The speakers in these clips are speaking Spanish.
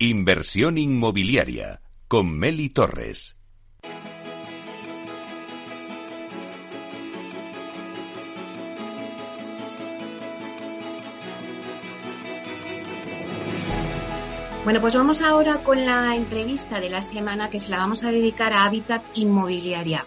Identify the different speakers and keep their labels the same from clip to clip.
Speaker 1: Inversión inmobiliaria con Meli Torres.
Speaker 2: Bueno, pues vamos ahora con la entrevista de la semana que se la vamos a dedicar a Habitat Inmobiliaria.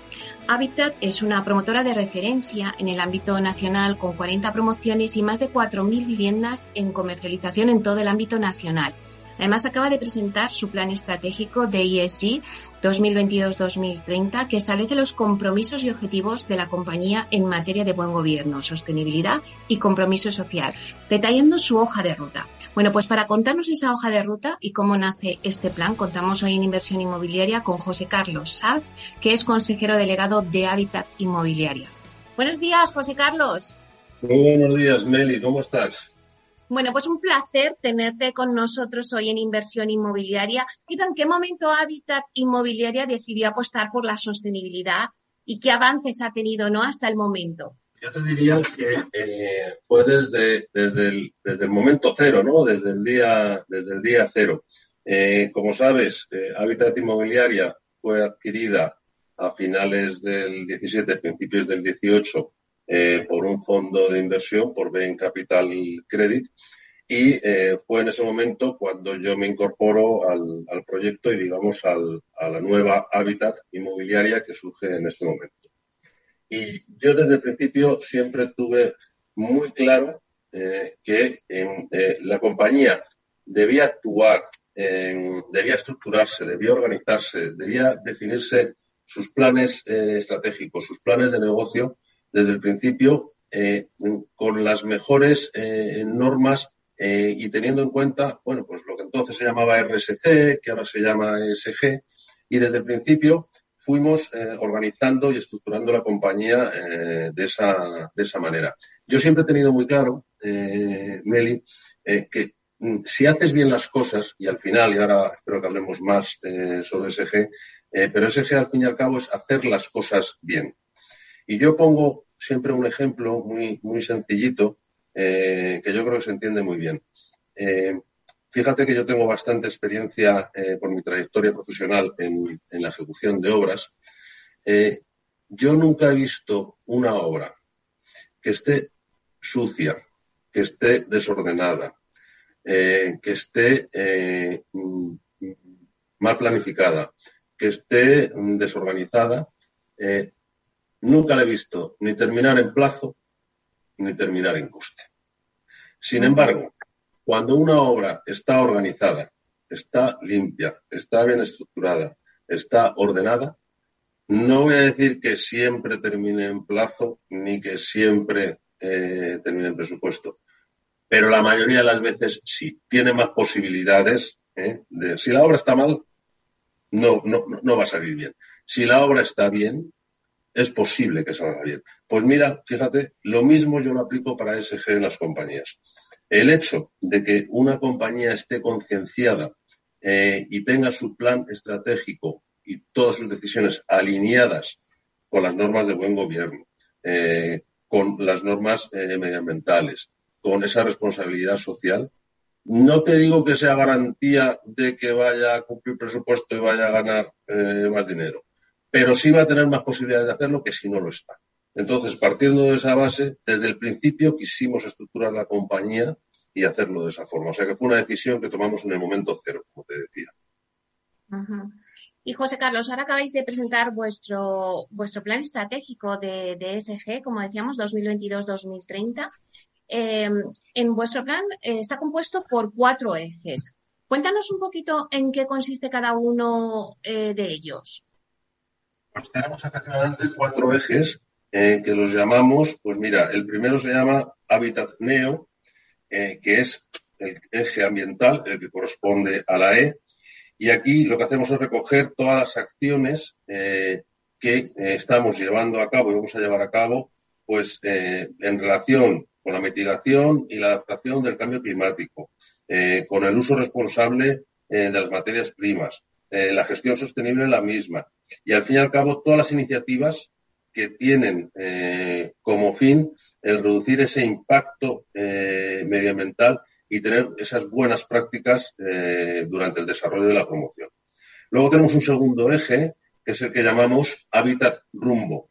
Speaker 2: Habitat es una promotora de referencia en el ámbito nacional con 40 promociones y más de 4.000 viviendas en comercialización en todo el ámbito nacional. Además, acaba de presentar su plan estratégico de ESG 2022-2030, que establece los compromisos y objetivos de la compañía en materia de buen gobierno, sostenibilidad y compromiso social, detallando su hoja de ruta. Bueno, pues para contarnos esa hoja de ruta y cómo nace este plan, contamos hoy en Inversión Inmobiliaria con José Carlos Saz, que es consejero delegado de Hábitat Inmobiliaria. Buenos días, José Carlos.
Speaker 3: Muy buenos días, Meli, ¿cómo estás?
Speaker 2: Bueno, pues un placer tenerte con nosotros hoy en Inversión Inmobiliaria. ¿Y en qué momento Habitat Inmobiliaria decidió apostar por la sostenibilidad y qué avances ha tenido ¿no? hasta el momento?
Speaker 3: Yo te diría que eh, fue desde, desde, el, desde el momento cero, ¿no? Desde el día, desde el día cero. Eh, como sabes, eh, Habitat Inmobiliaria fue adquirida a finales del 17, principios del 18 eh, por un fondo de inversión, por Bain Capital Credit, y eh, fue en ese momento cuando yo me incorporo al, proyecto y, digamos, a la nueva hábitat inmobiliaria que surge en este momento. Y yo desde el principio siempre tuve muy claro eh, que eh, la compañía debía actuar, debía estructurarse, debía organizarse, debía definirse sus planes eh, estratégicos, sus planes de negocio desde el principio eh, con las mejores eh, normas eh, y teniendo en cuenta, bueno, pues lo que entonces se llamaba RSC, que ahora se llama ESG, y desde el principio fuimos organizando y estructurando la compañía de, esa, de esa manera. Yo siempre he tenido muy claro, Meli, que mm, si haces bien las cosas, y al final, y ahora espero que hablemos más sobre SG, pero SG al fin y al cabo es hacer las cosas bien. Y yo pongo siempre un ejemplo muy, muy sencillito eh, que yo creo que se entiende muy bien. Eh, fíjate que yo tengo bastante experiencia eh, por mi trayectoria profesional en, la ejecución de obras. Yo nunca he visto una obra que esté sucia, que esté desordenada, que esté eh, mal planificada, que esté desorganizada, eh, nunca la he visto ni terminar en plazo ni terminar en coste. Sin embargo, cuando una obra está organizada, está limpia, está bien estructurada, está ordenada, no voy a decir que siempre termine en plazo ni que siempre eh, termine en presupuesto, pero la mayoría de las veces sí, tiene más posibilidades. ¿eh? De, si la obra está mal, no, no, no va a salir bien. Si la obra está bien, es posible que salga bien. Pues mira, fíjate, lo mismo yo lo aplico para SG en las compañías. El hecho de que una compañía esté concienciada eh, y tenga su plan estratégico y todas sus decisiones alineadas con las normas de buen gobierno, eh, con las normas eh, medioambientales, con esa responsabilidad social, no te digo que sea garantía de que vaya a cumplir presupuesto y vaya a ganar más dinero, pero sí va a tener más posibilidades de hacerlo que si no lo está. Entonces, partiendo de esa base, desde el principio quisimos estructurar la compañía y hacerlo de esa forma. O sea que fue una decisión que tomamos en el momento cero, como te decía.
Speaker 2: Y José Carlos, ahora acabáis de presentar vuestro, vuestro plan estratégico de, de ESG, como decíamos, 2022-2030. Eh, en vuestro plan eh, está compuesto por cuatro ejes. Cuéntanos un poquito en qué consiste cada uno eh, de ellos.
Speaker 3: Pues tenemos efectivamente cuatro ejes eh, que los llamamos, pues mira, el primero se llama Habitat Neo, eh, que es el eje ambiental, el que corresponde a la E, y aquí lo que hacemos es recoger todas las acciones eh, que estamos llevando a cabo y vamos a llevar a cabo, pues en relación con la mitigación y la adaptación del cambio climático, con el uso responsable de las materias primas, la gestión sostenible en la misma, y al fin y al cabo todas las iniciativas que tienen eh, como fin el reducir ese impacto eh, medioambiental y tener esas buenas prácticas eh, durante el desarrollo de la promoción. Luego tenemos un segundo eje, que es el que llamamos hábitat rumbo,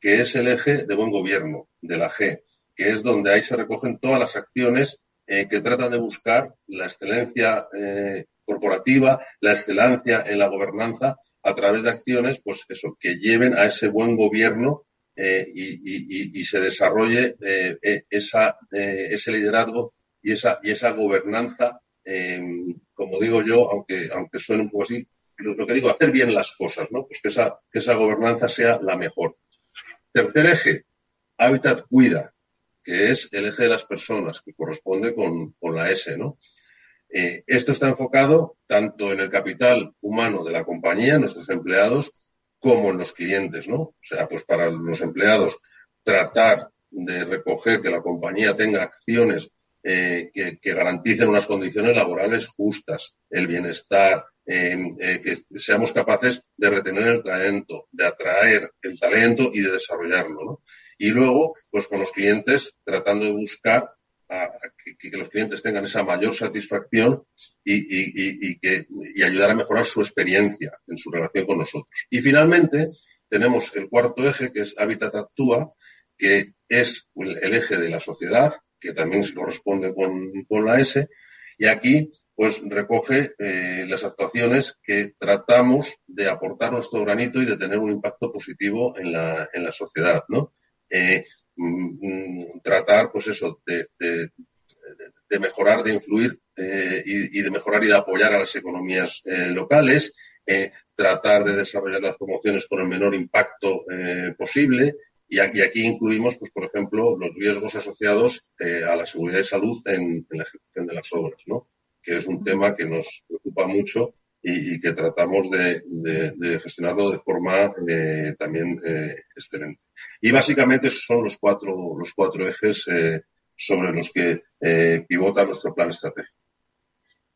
Speaker 3: que es el eje de buen gobierno, de la G, que es donde ahí se recogen todas las acciones eh, que tratan de buscar la excelencia eh, corporativa, la excelencia en la gobernanza a través de acciones, pues eso, que lleven a ese buen gobierno eh, y, se desarrolle esa, ese liderazgo y esa, y esa gobernanza, como digo yo, aunque, suene un poco así, lo, que digo, hacer bien las cosas, ¿no? Pues que esa, gobernanza sea la mejor. Tercer eje, hábitat cuida, que es el eje de las personas, que corresponde con la S, ¿no? Eh, esto está enfocado tanto en el capital humano de la compañía, nuestros empleados, como en los clientes, ¿no? O sea, pues para los empleados tratar de recoger que la compañía tenga acciones eh, que, garanticen unas condiciones laborales justas, el bienestar, eh, que seamos capaces de retener el talento, de atraer el talento y de desarrollarlo. ¿no? Y luego, pues con los clientes, tratando de buscar a, que, los clientes tengan esa mayor satisfacción y, y, y, que, y ayudar a mejorar su experiencia en su relación con nosotros. Y finalmente, tenemos el cuarto eje, que es Habitat Actúa, que es el, eje de la sociedad, que también se corresponde con, con la S, y aquí pues recoge eh, las actuaciones que tratamos de aportar nuestro granito y de tener un impacto positivo en la, en la sociedad, ¿no? Eh, tratar, pues eso, de, de, de mejorar, de influir eh, y, y, de mejorar y de apoyar a las economías eh, locales, eh, tratar de desarrollar las promociones con el menor impacto eh, posible, y aquí, aquí, incluimos, pues, por ejemplo, los riesgos asociados eh, a la seguridad y salud en, en, la ejecución de las obras, ¿no? que es un tema que nos preocupa mucho y, y que tratamos de, de, de, gestionarlo de forma eh, también eh, excelente. Y básicamente esos son los cuatro, los cuatro ejes eh, sobre los que eh, pivota nuestro plan estratégico.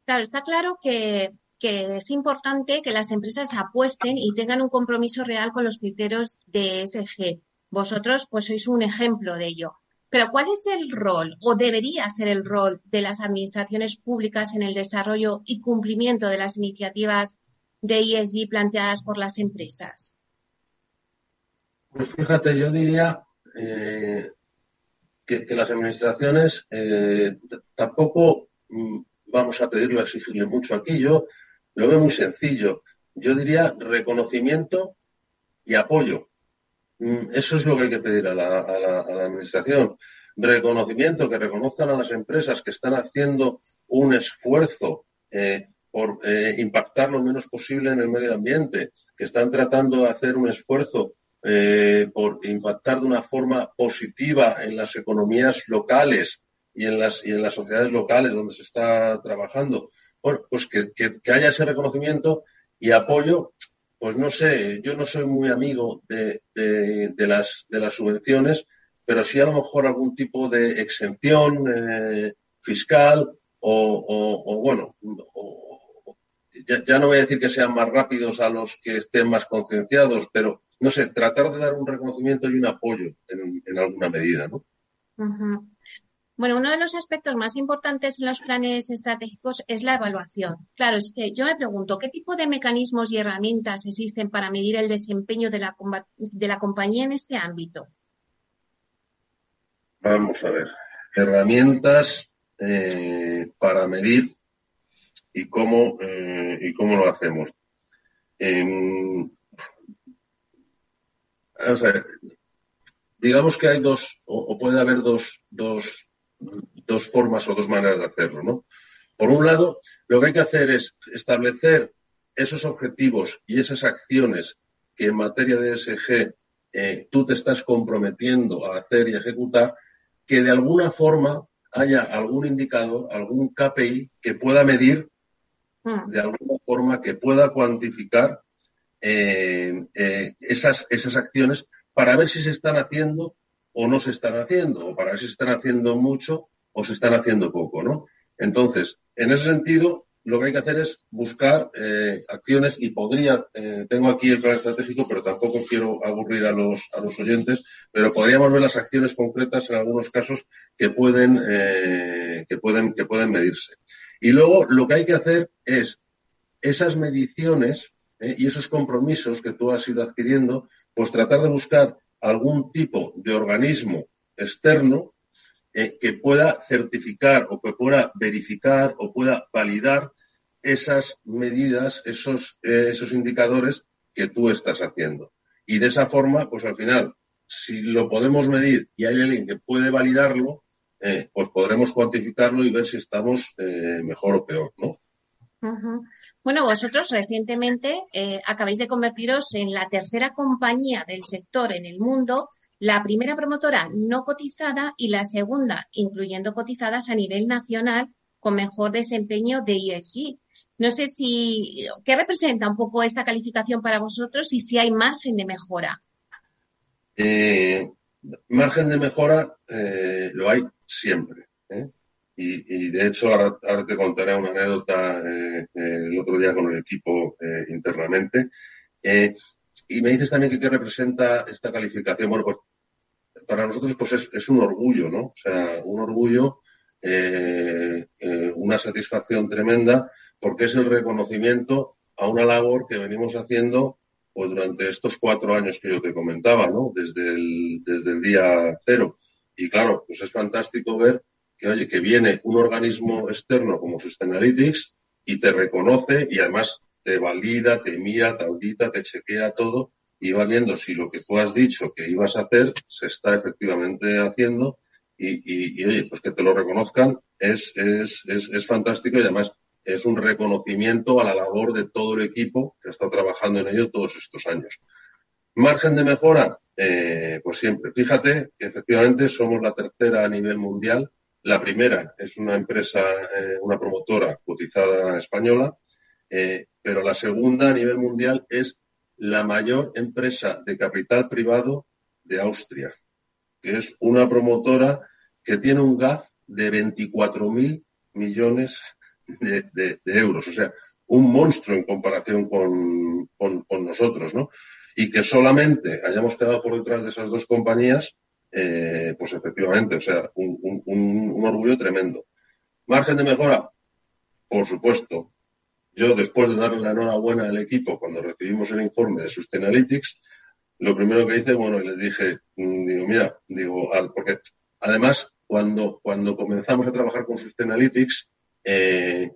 Speaker 2: Claro, está claro que, que es importante que las empresas apuesten y tengan un compromiso real con los criterios de ESG. Vosotros, pues, sois un ejemplo de ello. Pero ¿cuál es el rol o debería ser el rol de las administraciones públicas en el desarrollo y cumplimiento de las iniciativas de ESG planteadas por las empresas?
Speaker 3: Pues fíjate, yo diría eh, que, las administraciones eh, tampoco mm, vamos a pedirle, a exigirle mucho aquí. Yo lo veo muy sencillo. Yo diría reconocimiento y apoyo. Mm, eso es lo que hay que pedir a la, administración. Reconocimiento, que reconozcan a las empresas que están haciendo un esfuerzo eh, por impactar lo menos posible en el medio ambiente, que están tratando de hacer un esfuerzo eh, por impactar de una forma positiva en las economías locales y en las, y en las sociedades locales donde se está trabajando. Bueno, pues que, que, que haya ese reconocimiento y apoyo pues no sé, yo no soy muy amigo de, de, de, las, de las subvenciones, pero sí a lo mejor algún tipo de exención eh, fiscal o, o, o bueno, o, ya, ya, no voy a decir que sean más rápidos a los que estén más concienciados, pero no sé, tratar de dar un reconocimiento y un apoyo en, en alguna medida, ¿no?
Speaker 2: Uh -huh. Bueno, uno de los aspectos más importantes en los planes estratégicos es la evaluación. Claro, es que yo me pregunto, ¿qué tipo de mecanismos y herramientas existen para medir el desempeño de la, de la compañía en este ámbito?
Speaker 3: Vamos a ver. Herramientas eh, para medir y cómo, eh, y cómo lo hacemos. Digamos que hay dos, o, o puede haber dos, dos dos formas o dos maneras de hacerlo, ¿no? Por un lado, lo que hay que hacer es establecer esos objetivos y esas acciones que en materia de SG eh, tú te estás comprometiendo a hacer y ejecutar, que de alguna forma haya algún indicador, algún KPI que pueda medir mm. de alguna forma, que pueda cuantificar eh, eh, esas, esas acciones para ver si se están haciendo o no se están haciendo, o para ver si se están haciendo mucho o se están haciendo poco, ¿no? Entonces, en ese sentido, lo que hay que hacer es buscar eh, acciones y podría, tengo aquí el plan estratégico, pero tampoco quiero aburrir a los, a los oyentes, pero podríamos ver las acciones concretas en algunos casos que pueden, que pueden, que pueden medirse. Y luego lo que hay que hacer es esas mediciones y esos compromisos que tú has ido adquiriendo, pues tratar de buscar algún tipo de organismo externo eh, que pueda certificar o que pueda verificar o pueda validar esas medidas, esos, eh, esos indicadores que tú estás haciendo. Y de esa forma, pues al final, si lo podemos medir y hay alguien que puede validarlo, eh, pues podremos cuantificarlo y ver si estamos mejor o peor, ¿no?
Speaker 2: Bueno, vosotros recientemente acabáis de convertiros en la tercera compañía del sector en el mundo la primera promotora no cotizada y la segunda, incluyendo cotizadas a nivel nacional con mejor desempeño de ESG. No sé si, ¿qué representa un poco esta calificación para vosotros y si hay margen de mejora?
Speaker 3: Eh, margen de mejora eh, lo hay siempre. ¿eh? Y, de hecho, ahora, te contaré una anécdota el otro día con el equipo internamente. y me dices también que qué representa esta calificación. Bueno, pues para nosotros pues es, un orgullo, ¿no? O sea, un orgullo, eh, eh, una satisfacción tremenda, porque es el reconocimiento a una labor que venimos haciendo pues durante estos cuatro años que yo te comentaba, ¿no? Desde el, desde el día cero. Y claro, pues es fantástico ver que, oye, que viene un organismo externo como Sustainalytics y te reconoce y además te valida, te mira, te audita, te chequea todo y va viendo si lo que tú has dicho que ibas a hacer se está efectivamente haciendo y, y, oye, pues que te lo reconozcan es, es, es, es, fantástico y además es un reconocimiento a la labor de todo el equipo que está trabajando en ello todos estos años. Margen de mejora, eh, pues siempre. Fíjate que efectivamente somos la tercera a nivel mundial. La primera es una empresa, eh, una promotora cotizada española, eh, pero la segunda a nivel mundial es la mayor empresa de capital privado de Austria, que es una promotora que tiene un GAF de 24.000 millones de, euros. O sea, un monstruo en comparación con, con, nosotros, ¿no? Y que solamente hayamos quedado por detrás de esas dos compañías, eh, pues efectivamente, o sea, un, un orgullo tremendo. Margen de mejora, por supuesto, yo, después de darle la enhorabuena al equipo cuando recibimos el informe de Sustainalytics, lo primero que hice, bueno, les dije, mm, digo, mira, digo, porque además, cuando, cuando comenzamos a trabajar con Sustainalytics, eh,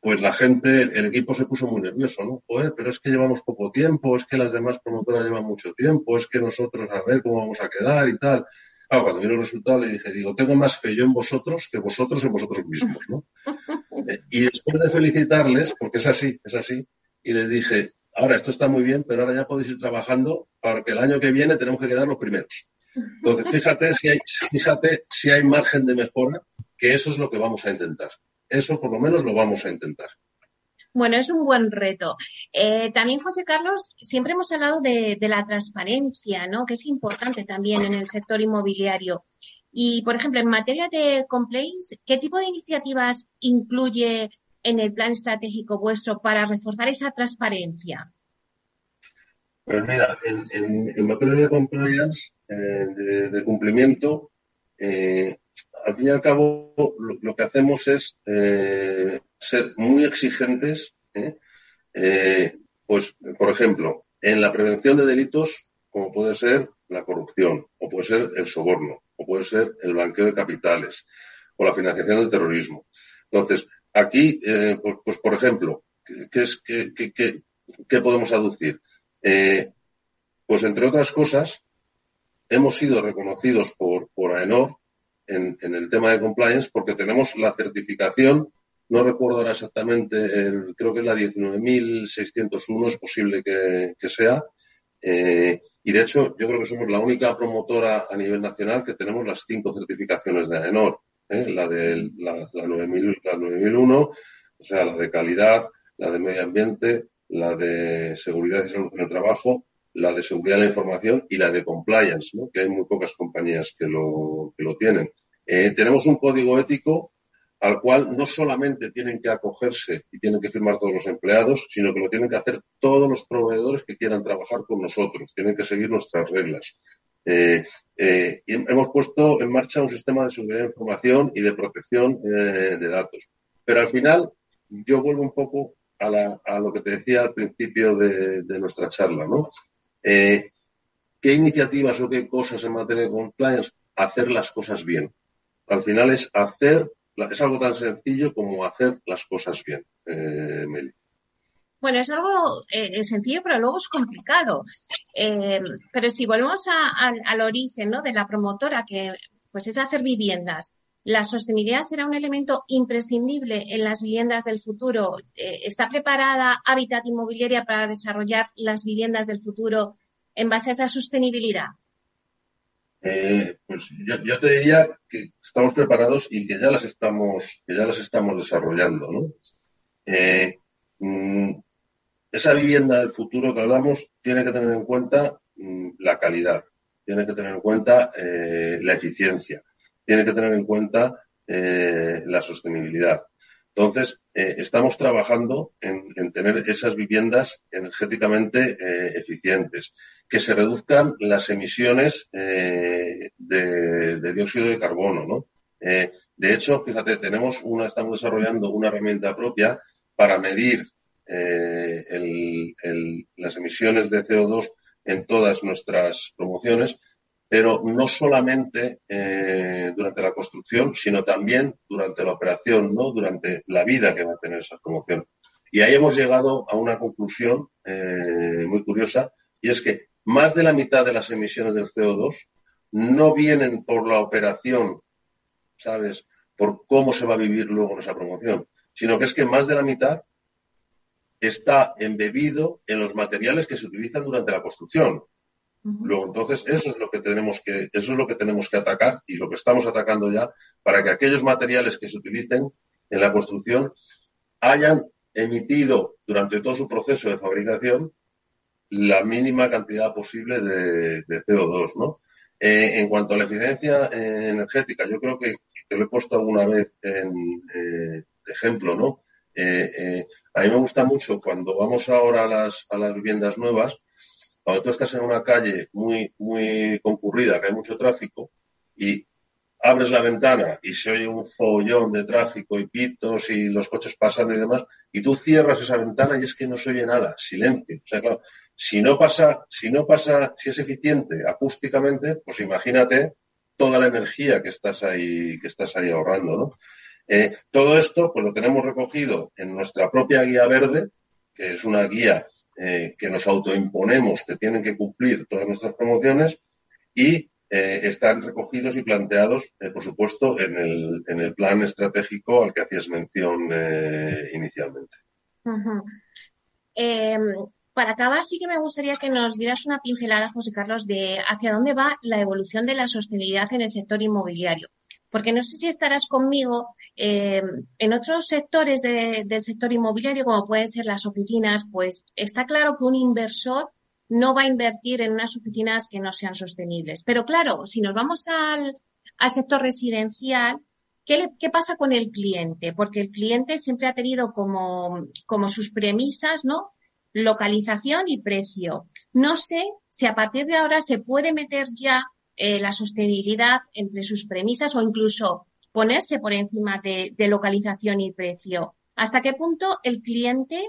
Speaker 3: pues la gente, el equipo se puso muy nervioso, ¿no? Joder, pero es que llevamos poco tiempo, es que las demás promotoras llevan mucho tiempo, es que nosotros a ver cómo vamos a quedar y tal. Claro, cuando vino el resultado le dije, digo, tengo más fe yo en vosotros que vosotros en vosotros mismos, ¿no? y después de felicitarles, porque es así, es así, y les dije, ahora esto está muy bien, pero ahora ya podéis ir trabajando para que el año que viene tenemos que quedar los primeros. Entonces, fíjate si hay, fíjate si hay margen de mejora, que eso es lo que vamos a intentar. Eso por lo menos lo vamos a intentar.
Speaker 2: Bueno, es un buen reto. Eh, también, José Carlos, siempre hemos hablado de, de, la transparencia, ¿no? Que es importante también en el sector inmobiliario. Y, por ejemplo, en materia de complaints, ¿qué tipo de iniciativas incluye en el plan estratégico vuestro para reforzar esa transparencia?
Speaker 3: Pues mira, en, materia de compliance, eh, de, cumplimiento, eh, al fin y al cabo lo, que hacemos es eh, ser muy exigentes. pues, por ejemplo, en la prevención de delitos, como puede ser la corrupción o puede ser el soborno o puede ser el blanqueo de capitales o la financiación del terrorismo. Entonces, aquí, eh, pues, pues, por ejemplo, ¿qué, es, qué, qué, podemos aducir? Eh, pues entre otras cosas, hemos sido reconocidos por, por AENOR en, en, el tema de compliance porque tenemos la certificación, no recuerdo ahora exactamente, creo que es la 19.601, es posible que, que sea, eh, y de hecho, yo creo que somos la única promotora a nivel nacional que tenemos las cinco certificaciones de AENOR. ¿eh? La de la, la, 9001, o sea, la de calidad, la de medio ambiente, la de seguridad y salud en el trabajo, la de seguridad de la información y la de compliance, que hay muy pocas compañías que lo, que lo tienen. Eh, tenemos un código ético al cual no solamente tienen que acogerse y tienen que firmar todos los empleados, sino que lo tienen que hacer todos los proveedores que quieran trabajar con nosotros, tienen que seguir nuestras reglas. Eh, eh, hemos puesto en marcha un sistema de seguridad de información y de protección eh, de datos. Pero al final, yo vuelvo un poco a, lo que te decía al principio de, nuestra charla, ¿no? ¿Qué iniciativas o qué cosas en materia de compliance? Hacer las cosas bien. Al final es hacer, es algo tan sencillo como hacer las cosas bien, Meli.
Speaker 2: Bueno, es algo eh, sencillo, pero luego es complicado. Eh, pero si volvemos al origen ¿no? de la promotora, que pues es hacer viviendas, la sostenibilidad será un elemento imprescindible en las viviendas del futuro. Eh, ¿Está preparada Habitat Inmobiliaria para desarrollar las viviendas del futuro en base a esa sostenibilidad?
Speaker 3: pues yo, te diría que estamos preparados y que ya las estamos, ya las estamos desarrollando, ¿no? Mm, esa vivienda del futuro que hablamos tiene que tener en cuenta mm, la calidad, tiene que tener en cuenta eh, la eficiencia, tiene que tener en cuenta eh, la sostenibilidad. Entonces, eh, estamos trabajando en, tener esas viviendas energéticamente eficientes, que se reduzcan las emisiones de, de, dióxido de carbono, ¿no? de hecho, fíjate, tenemos una, estamos desarrollando una herramienta propia para medir eh, las emisiones de CO2 en todas nuestras promociones, pero no solamente eh, durante la construcción, sino también durante la operación, ¿no? durante la vida que va a tener esa promoción. Y ahí hemos llegado a una conclusión eh, muy curiosa, y es que más de la mitad de las emisiones del CO2 no vienen por la operación, ¿sabes? Por cómo se va a vivir luego esa promoción, sino que es que más de la mitad está embebido en los materiales que se utilizan durante la construcción. Luego, entonces, eso es lo que tenemos que, eso es lo que tenemos que atacar y lo que estamos atacando ya para que aquellos materiales que se utilicen en la construcción hayan emitido durante todo su proceso de fabricación la mínima cantidad posible de, CO2, ¿no? Eh, en cuanto a la eficiencia eh, energética, yo creo que te lo he puesto alguna vez en eh, ejemplo, ¿no? A mí me gusta mucho cuando vamos ahora a las, a las viviendas nuevas, cuando tú estás en una calle muy, muy concurrida, que hay mucho tráfico, y abres la ventana y se oye un follón de tráfico y pitos y los coches pasando y demás, y tú cierras esa ventana y es que no se oye nada, silencio. O sea, claro, si no pasa, si no pasa, si es eficiente acústicamente, pues imagínate toda la energía que estás ahí, que estás ahí ahorrando, ¿no? Eh, todo esto pues lo tenemos recogido en nuestra propia guía verde, que es una guía eh, que nos autoimponemos que tienen que cumplir todas nuestras promociones y eh, están recogidos y planteados, por supuesto, en el, en el plan estratégico al que hacías mención inicialmente.
Speaker 2: Em, para acabar, sí que me gustaría que nos dieras una pincelada, José Carlos, de hacia dónde va la evolución de la sostenibilidad en el sector inmobiliario porque no sé si estarás conmigo, eh, en otros sectores del sector inmobiliario, como pueden ser las oficinas, pues está claro que un inversor no va a invertir en unas oficinas que no sean sostenibles. Pero claro, si nos vamos al, sector residencial, ¿qué, ¿qué, pasa con el cliente? Porque el cliente siempre ha tenido como, como sus premisas, ¿no? Localización y precio. No sé si a partir de ahora se puede meter ya eh, la sostenibilidad entre sus premisas o incluso ponerse por encima de, localización y precio. ¿Hasta qué punto el cliente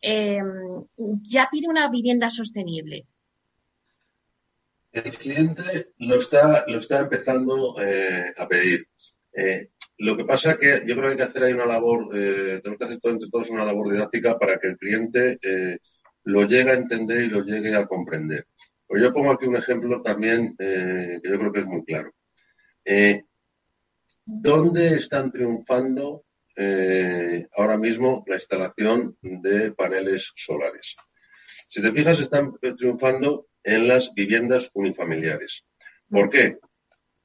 Speaker 2: em, ya pide una vivienda sostenible?
Speaker 3: El cliente lo está, lo está empezando eh, a pedir. Eh, lo que pasa es que yo creo que hay que hacer ahí una labor, tenemos que hacer entre todos una labor didáctica para que el cliente lo llegue a entender y lo llegue a comprender. Pues yo pongo aquí un ejemplo también eh, que yo creo que es muy claro. Eh, ¿Dónde están triunfando eh, ahora mismo la instalación de paneles solares? Si te fijas, están triunfando en las viviendas unifamiliares. ¿Por qué?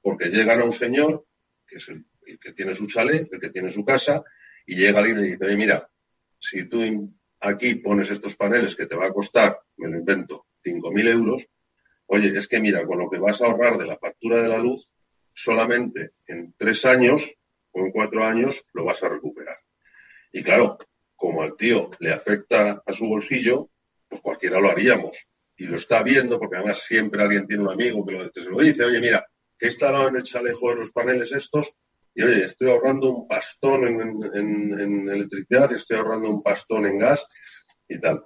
Speaker 3: Porque llegan a un señor, que es el, que tiene su chalet, el que tiene su casa, y llega alguien y dice, mira, si tú aquí pones estos paneles que te va a costar, me lo invento, 5.000 euros, oye, es que mira, con lo que vas a ahorrar de la factura de la luz, solamente en tres años, o en cuatro años lo vas a recuperar. Y claro, como al tío le afecta a su bolsillo, pues cualquiera lo haríamos. Y lo está viendo, porque además siempre alguien tiene un amigo que, se lo dice, oye, mira, he instalado en el chalejo de los paneles estos y oye, estoy ahorrando un pastón en, en electricidad, estoy ahorrando un pastón en gas y tal.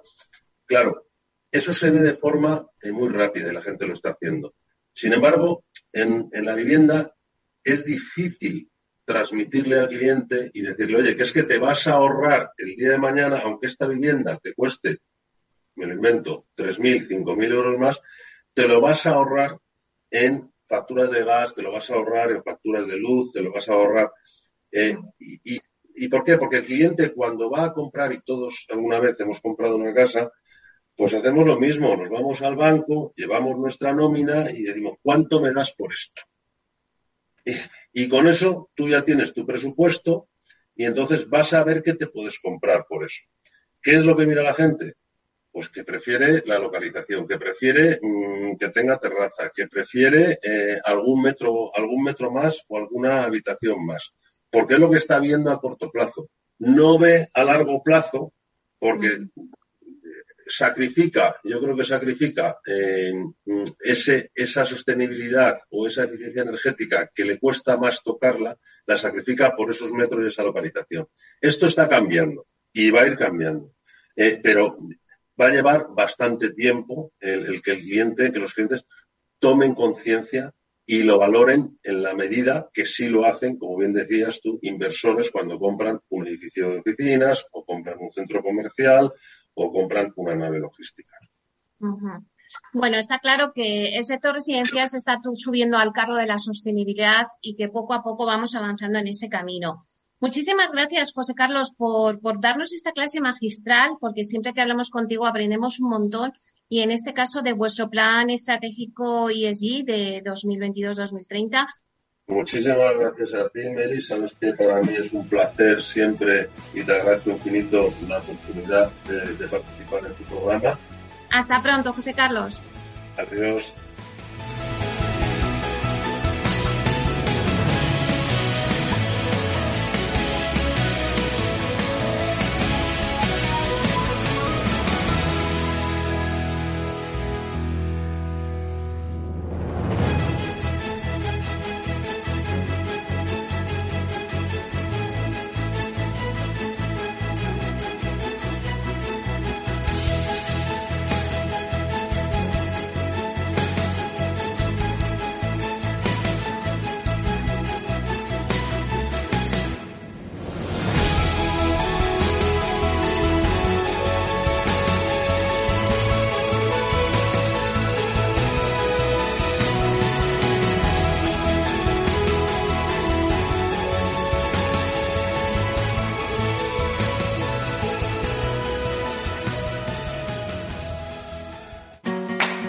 Speaker 3: Claro, eso se ve de forma muy rápida y la gente lo está haciendo. Sin embargo, en, en la vivienda es difícil transmitirle al cliente y decirle, oye, que es que te vas a ahorrar el día de mañana, aunque esta vivienda te cueste, me lo invento, 3.000, 5.000 euros más, te lo vas a ahorrar en facturas de gas, te lo vas a ahorrar en facturas de luz, te lo vas a ahorrar. Eh, y, y, por qué? Porque el cliente cuando va a comprar, y todos alguna vez hemos comprado una casa, pues hacemos lo mismo, nos vamos al banco, llevamos nuestra nómina y decimos, ¿cuánto me das por esto? Y, con eso tú ya tienes tu presupuesto y entonces vas a ver qué te puedes comprar por eso. ¿Qué es lo que mira la gente? Pues que prefiere la localización, que prefiere mm, que tenga terraza, que prefiere eh, algún metro, algún metro más o alguna habitación más. Porque es lo que está viendo a corto plazo. No ve a largo plazo, porque sacrifica, yo creo que sacrifica eh, ese, esa sostenibilidad o esa eficiencia energética que le cuesta más tocarla, la sacrifica por esos metros y esa localización. Esto está cambiando y va a ir cambiando, eh, pero va a llevar bastante tiempo el, que el cliente, que los clientes tomen conciencia y lo valoren en la medida que sí lo hacen, como bien decías tú, inversores cuando compran un edificio de oficinas o compran un centro comercial o compran una nave logística.
Speaker 2: Bueno, está claro que el sector residencial se está subiendo al carro de la sostenibilidad y que poco a poco vamos avanzando en ese camino. Muchísimas gracias, José Carlos, por, por darnos esta clase magistral, porque siempre que hablamos contigo aprendemos un montón y en este caso de vuestro plan estratégico ESG de 2022-2030
Speaker 3: Muchísimas gracias a ti, Meli. Sabes que para mí es un placer siempre y te agradezco infinito la oportunidad de, participar en tu programa.
Speaker 2: Hasta pronto, José Carlos.
Speaker 3: Adiós.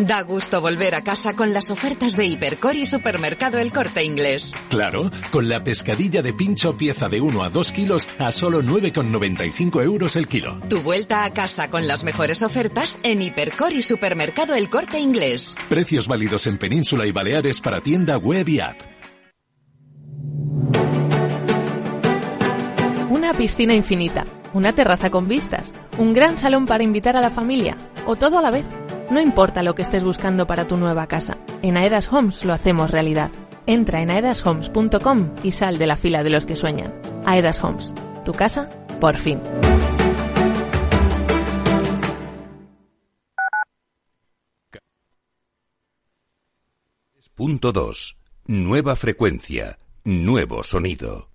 Speaker 4: Da gusto volver a casa con las ofertas de Hipercor y Supermercado El Corte Inglés.
Speaker 5: Claro, con la pescadilla de pincho pieza de 1 a 2 kilos a solo 9,95 euros el kilo.
Speaker 4: Tu vuelta a casa con las mejores ofertas en Hipercor y Supermercado El Corte Inglés.
Speaker 5: Precios válidos en Península y Baleares para tienda web y app.
Speaker 6: Una piscina infinita, una terraza con vistas, un gran salón para invitar a la familia o todo a la vez. No importa lo que estés buscando para tu nueva casa, en Aedas Homes lo hacemos realidad. Entra en aedashomes.com y sal de la fila de los que sueñan. Aedas Homes, tu casa, por fin.
Speaker 1: Punto 2. Nueva frecuencia. Nuevo sonido.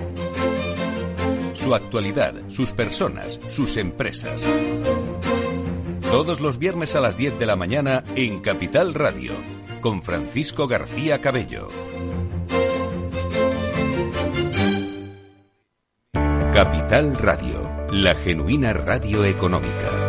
Speaker 1: actualidad, sus personas, sus empresas. Todos los viernes a las 10 de la mañana en Capital Radio, con Francisco García Cabello. Capital Radio, la genuina radio económica.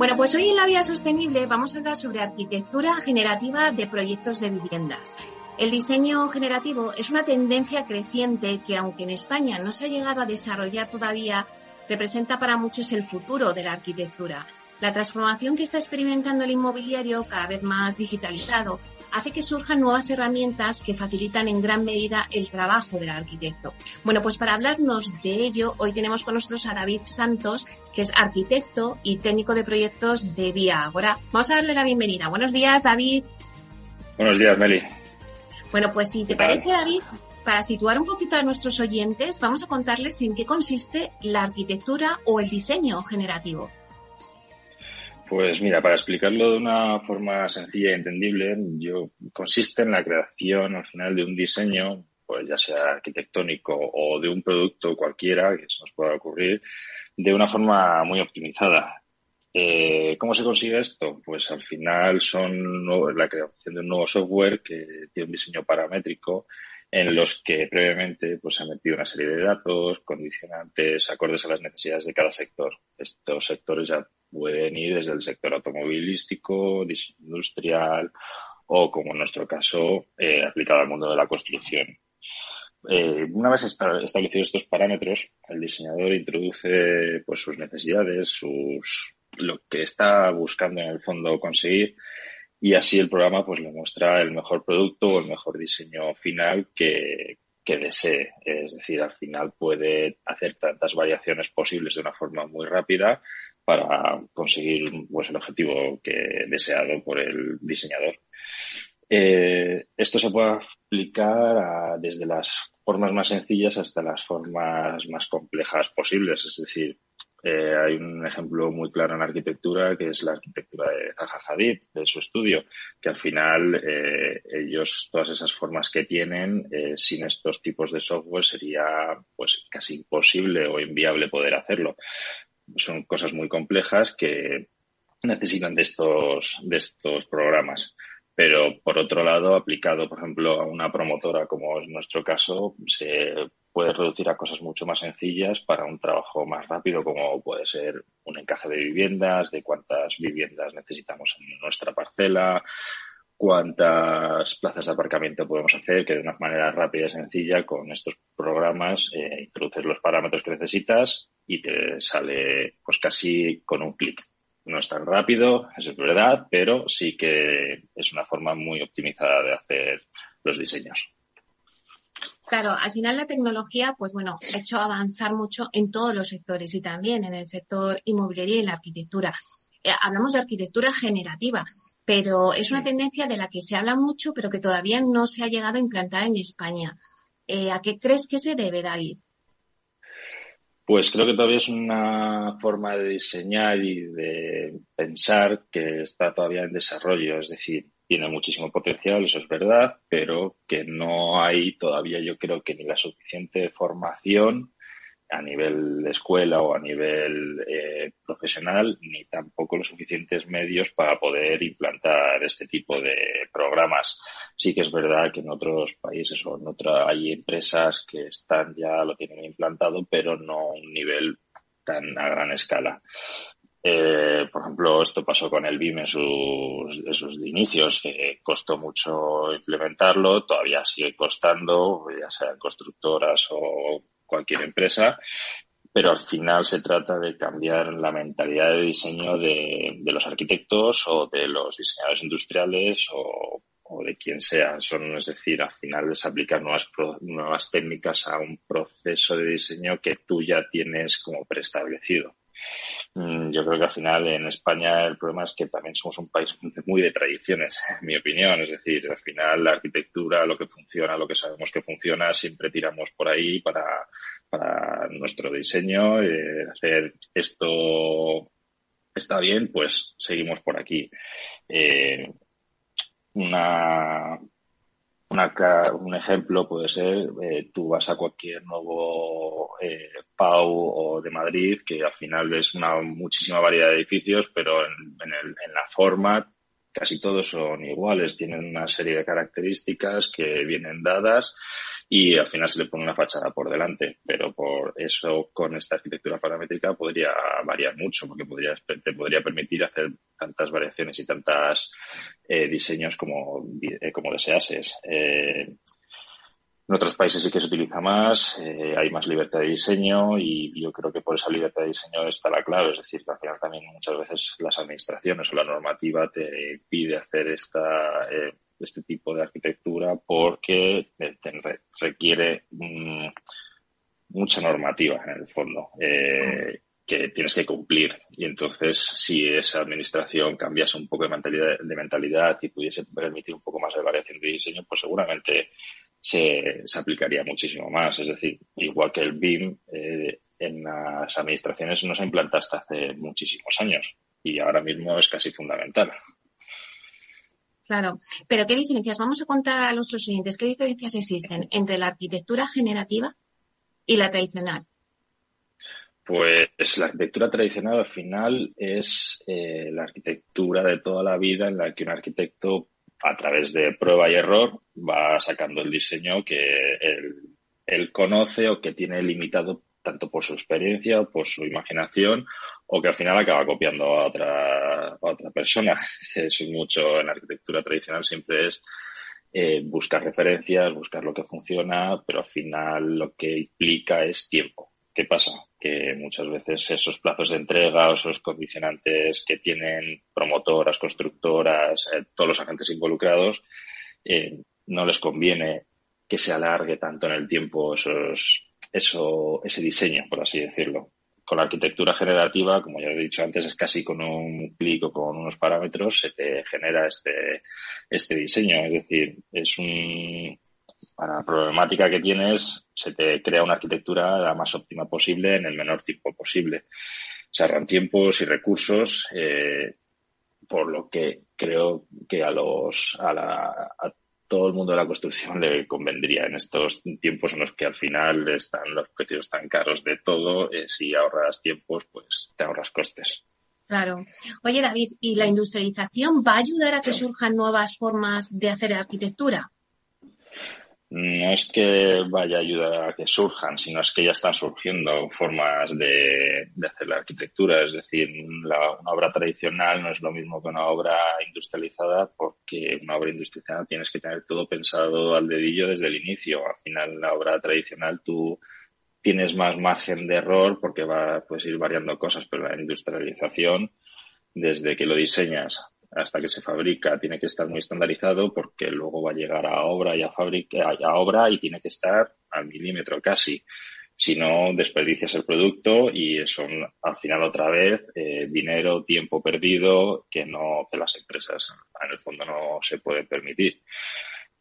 Speaker 2: Bueno, pues hoy en la Vía Sostenible vamos a hablar sobre arquitectura generativa de proyectos de viviendas. El diseño generativo es una tendencia creciente que, aunque en España no se ha llegado a desarrollar todavía, representa para muchos el futuro de la arquitectura. La transformación que está experimentando el inmobiliario, cada vez más digitalizado, hace que surjan nuevas herramientas que facilitan en gran medida el trabajo del arquitecto. Bueno, pues para hablarnos de ello, hoy tenemos con nosotros a David Santos, que es arquitecto y técnico de proyectos de Vía Agora. Vamos a darle la bienvenida. Buenos días, David.
Speaker 7: Buenos días, Meli.
Speaker 2: Bueno, pues si te parece, David, para situar un poquito a nuestros oyentes, vamos a contarles en qué consiste la arquitectura o el diseño generativo.
Speaker 7: Pues mira, para explicarlo de una forma sencilla y entendible, yo consiste en la creación al final de un diseño, pues ya sea arquitectónico o de un producto cualquiera que se nos pueda ocurrir, de una forma muy optimizada. Eh, ¿Cómo se consigue esto? Pues al final son la creación de un nuevo software que tiene un diseño paramétrico en los que previamente pues, se ha metido una serie de datos, condicionantes, acordes a las necesidades de cada sector. Estos sectores ya pueden ir desde el sector automovilístico, industrial o, como en nuestro caso, eh, aplicado al mundo de la construcción. Eh, una vez establecidos estos parámetros, el diseñador introduce pues, sus necesidades, sus lo que está buscando en el fondo conseguir y así el programa pues le muestra el mejor producto o el mejor diseño final que, que desee. Es decir, al final puede hacer tantas variaciones posibles de una forma muy rápida para conseguir pues, el objetivo que deseado por el diseñador. Eh, esto se puede aplicar desde las formas más sencillas hasta las formas más complejas posibles. Es decir, eh, hay un ejemplo muy claro en arquitectura que es la arquitectura de Zaha Hadid, de su estudio, que al final eh, ellos, todas esas formas que tienen, eh, sin estos tipos de software sería pues casi imposible o inviable poder hacerlo. Son cosas muy complejas que necesitan de estos, de estos programas. Pero, por otro lado, aplicado, por ejemplo, a una promotora, como es nuestro caso, se puede reducir a cosas mucho más sencillas para un trabajo más rápido, como puede ser un encaje de viviendas, de cuántas viviendas necesitamos en nuestra parcela, cuántas plazas de aparcamiento podemos hacer, que de una manera rápida y sencilla con estos programas eh, introduces los parámetros que necesitas y te sale pues casi con un clic. No es tan rápido, es verdad, pero sí que es una forma muy optimizada de hacer los diseños.
Speaker 2: Claro, al final la tecnología, pues bueno, ha hecho avanzar mucho en todos los sectores y también en el sector inmobiliario y en la arquitectura. Eh, hablamos de arquitectura generativa, pero es una tendencia de la que se habla mucho, pero que todavía no se ha llegado a implantar en España. Eh, ¿A qué crees que se debe, David?
Speaker 7: Pues creo que todavía es una forma de diseñar y de pensar que está todavía en desarrollo. Es decir, tiene muchísimo potencial, eso es verdad, pero que no hay todavía, yo creo que ni la suficiente formación a nivel de escuela o a nivel eh, profesional, ni tampoco los suficientes medios para poder implantar este tipo de programas. Sí que es verdad que en otros países o en otra hay empresas que están ya lo tienen implantado, pero no a un nivel tan a gran escala. Eh, por ejemplo, esto pasó con el BIM en sus, inicios, que costó mucho implementarlo, todavía sigue costando, ya sean constructoras o cualquier empresa, pero al final se trata de cambiar la mentalidad de diseño de, los arquitectos o de los diseñadores industriales o, de quien sea. Son, es decir, al final es aplicar nuevas, nuevas técnicas a un proceso de diseño que tú ya tienes como preestablecido. Mm, yo creo que al final en España el problema es que también somos un país muy de tradiciones, en mi opinión. Es decir, al final la arquitectura, lo que funciona, lo que sabemos que funciona, siempre tiramos por ahí para, para nuestro diseño. Eh, hacer esto está bien, pues seguimos por aquí. Eh, una un ejemplo puede ser, eh, tú vas a cualquier nuevo eh, PAU o de Madrid, que al final es una muchísima variedad de edificios, pero en, en la forma casi todos son iguales, tienen una serie de características que vienen dadas y al final se le pone una fachada por delante, pero por eso con esta arquitectura paramétrica podría variar mucho, porque podría, te podría permitir hacer tantas variaciones y tantos eh, diseños como, eh, como deseases. Eh, en otros países sí que se utiliza más, hay más libertad de diseño y yo creo que por esa libertad de diseño está la clave. Es decir, que al final también muchas veces las administraciones o la normativa te pide hacer esta, este tipo de arquitectura porque requiere mm, mucha normativa en el fondo. Eh, que tienes que cumplir. Y entonces, si esa administración cambiase un poco de mentalidad, de mentalidad y pudiese permitir un poco más de variación de diseño, pues seguramente se, aplicaría muchísimo más. Es decir, igual que el BIM eh, en las administraciones no se ha implantado hasta hace muchísimos años y ahora mismo es casi fundamental.
Speaker 2: Claro, pero ¿qué diferencias? Vamos a contar a nuestros siguientes, ¿qué diferencias existen entre la arquitectura generativa y la tradicional?
Speaker 7: Pues la arquitectura tradicional al final es eh, la arquitectura de toda la vida en la que un arquitecto a través de prueba y error va sacando el diseño que él, conoce o que tiene limitado tanto por su experiencia, por su imaginación, o que al final acaba copiando a otra, otra persona. Es mucho en arquitectura tradicional siempre es eh, buscar referencias, buscar lo que funciona, pero al final lo que implica es tiempo. ¿Qué pasa? Que muchas veces esos plazos de entrega o esos condicionantes que tienen promotoras, constructoras, eh, todos los agentes involucrados, eh, no les conviene que se alargue tanto en el tiempo esos, eso, ese diseño, por así decirlo. Con la arquitectura generativa, como ya he dicho antes, es casi con un clic o con unos parámetros se te genera este, este diseño. Es decir, es un, para la problemática que tienes, se te crea una arquitectura la más óptima posible en el menor tiempo posible. Se ahorran tiempos y recursos, eh, por lo que creo que a los, a, la, todo el mundo de la construcción le convendría en estos tiempos en los que al final están los precios tan caros de todo, eh, si ahorras tiempos, pues te ahorras costes.
Speaker 2: Claro. Oye, David, ¿y la industrialización va a ayudar a que surjan nuevas formas de hacer arquitectura?
Speaker 7: No es que vaya a ayudar a que surjan, sino es que ya están surgiendo formas de, hacer la arquitectura. Es decir, la, una obra tradicional no es lo mismo que una obra industrializada porque una obra industrializada tienes que tener todo pensado al dedillo desde el inicio. Al final, la obra tradicional tú tienes más margen de error porque va, puedes ir variando cosas, pero la industrialización, desde que lo diseñas hasta que se fabrica tiene que estar muy estandarizado porque luego va a llegar a obra y a fábrica, a obra y tiene que estar al milímetro casi. Si no, desperdicias el producto y son al final otra vez eh, dinero, tiempo perdido que no, que las empresas en el fondo no se pueden permitir.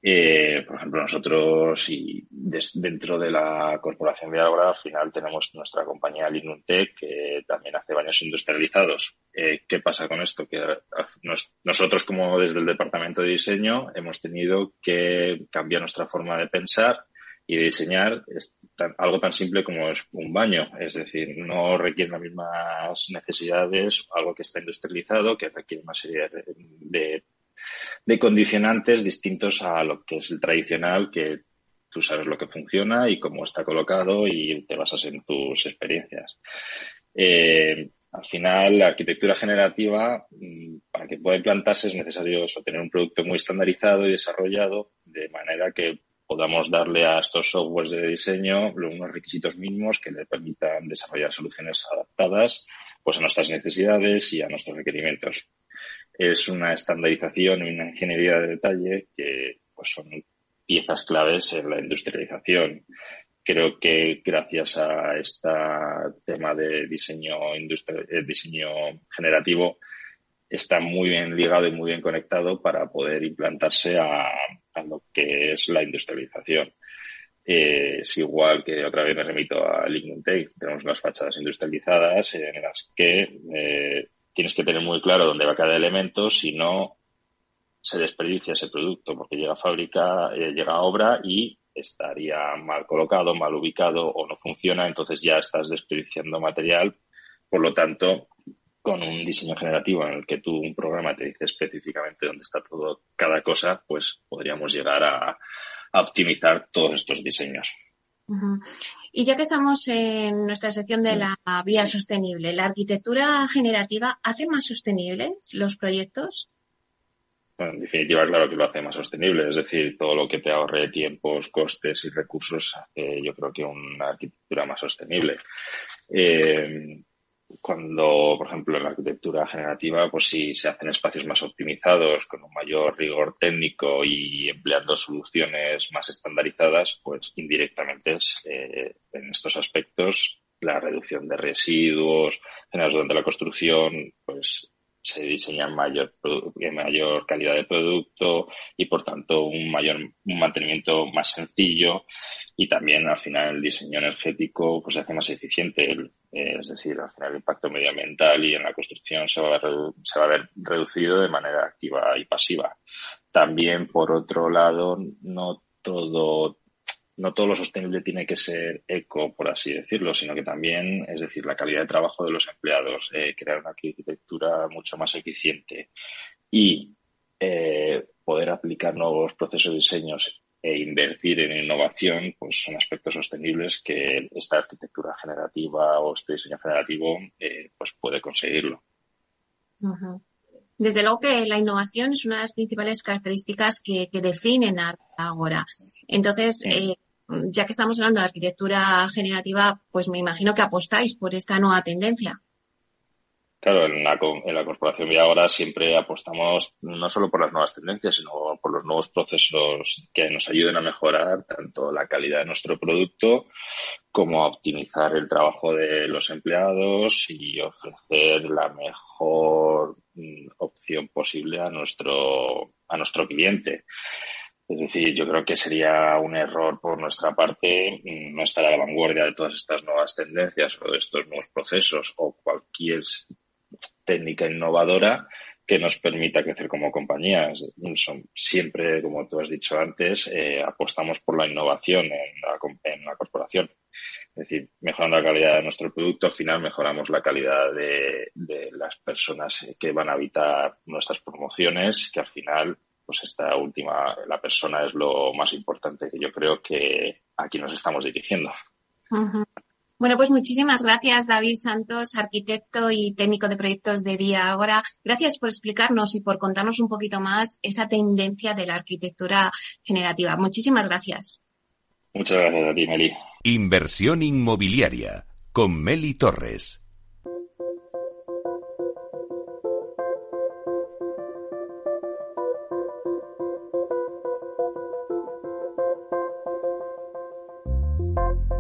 Speaker 7: Eh, por ejemplo, nosotros y dentro de la Corporación Agua, al final tenemos nuestra compañía Linuntec, que también hace baños industrializados. Eh, ¿Qué pasa con esto? Que nosotros, como desde el Departamento de Diseño, hemos tenido que cambiar nuestra forma de pensar y de diseñar algo tan simple como es un baño. Es decir, no requiere las mismas necesidades, algo que está industrializado, que requiere una serie de condicionantes distintos a lo que es el tradicional, que tú sabes lo que funciona y cómo está colocado y te basas en tus experiencias. Eh, al final, la arquitectura generativa, mm, para que pueda implantarse, es necesario tener un producto muy estandarizado y desarrollado, de manera que podamos darle a estos softwares de diseño unos requisitos mínimos que le permitan desarrollar soluciones adaptadas pues, a nuestras necesidades y a nuestros requerimientos es una estandarización y una ingeniería de detalle que pues, son piezas claves en la industrialización. Creo que gracias a este tema de diseño, eh, diseño generativo está muy bien ligado y muy bien conectado para poder implantarse a, lo que es la industrialización. Eh, es igual que otra vez me remito a Lignum tenemos unas fachadas industrializadas en las que eh, tienes que tener muy claro dónde va cada elemento, si no se desperdicia ese producto porque llega a fábrica, eh, llega a obra y estaría mal colocado, mal ubicado o no funciona, entonces ya estás desperdiciando material. Por lo tanto, con un diseño generativo en el que tú un programa te dice específicamente dónde está todo cada cosa, pues podríamos llegar a, optimizar todos estos diseños.
Speaker 2: Y ya que estamos en nuestra sección de la vía sostenible, ¿la arquitectura generativa hace más sostenibles los proyectos?
Speaker 7: en definitiva, claro que lo hace más sostenible, es decir, todo lo que te ahorre tiempos, costes y recursos hace, yo creo que una arquitectura más sostenible. Eh, cuando, por ejemplo, en la arquitectura generativa, pues si se hacen espacios más optimizados, con un mayor rigor técnico y empleando soluciones más estandarizadas, pues indirectamente eh, en estos aspectos la reducción de residuos generados durante la construcción, pues se diseña mayor, mayor calidad de producto y por tanto un mayor un mantenimiento más sencillo y también al final el diseño energético pues se hace más eficiente. Es decir al final el impacto medioambiental y en la construcción se va, a se va a ver reducido de manera activa y pasiva. También por otro lado no todo no todo lo sostenible tiene que ser eco, por así decirlo, sino que también, es decir, la calidad de trabajo de los empleados, eh, crear una arquitectura mucho más eficiente y eh, poder aplicar nuevos procesos de diseños e invertir en innovación, pues son aspectos sostenibles que esta arquitectura generativa o este diseño generativo eh, pues puede conseguirlo.
Speaker 2: Desde luego que la innovación es una de las principales características que, definen a Agora. Entonces, ya que estamos hablando de arquitectura generativa, pues me imagino que apostáis por esta nueva tendencia.
Speaker 7: Claro, en la, en la corporación Viagora siempre apostamos no solo por las nuevas tendencias, sino por los nuevos procesos que nos ayuden a mejorar tanto la calidad de nuestro producto como a optimizar el trabajo de los empleados y ofrecer la mejor mm, opción posible a nuestro, a nuestro cliente. Es decir, yo creo que sería un error por nuestra parte mm, no estar a la vanguardia de todas estas nuevas tendencias o de estos nuevos procesos o cualquier técnica innovadora que nos permita crecer como compañías. Son, siempre, como tú has dicho antes, eh, apostamos por la innovación en la, corporación. Es decir, mejorando la calidad de nuestro producto, al final mejoramos la calidad de, de las personas que van a habitar nuestras promociones, que al final pues esta última, la persona es lo más importante que yo creo que aquí nos estamos dirigiendo.
Speaker 2: Bueno, pues muchísimas gracias, David Santos, arquitecto y técnico de proyectos de Día Ahora. Gracias por explicarnos y por contarnos un poquito más esa tendencia de la arquitectura generativa. Muchísimas gracias.
Speaker 7: Muchas gracias a ti, Meli.
Speaker 1: Inversión inmobiliaria con Meli Torres.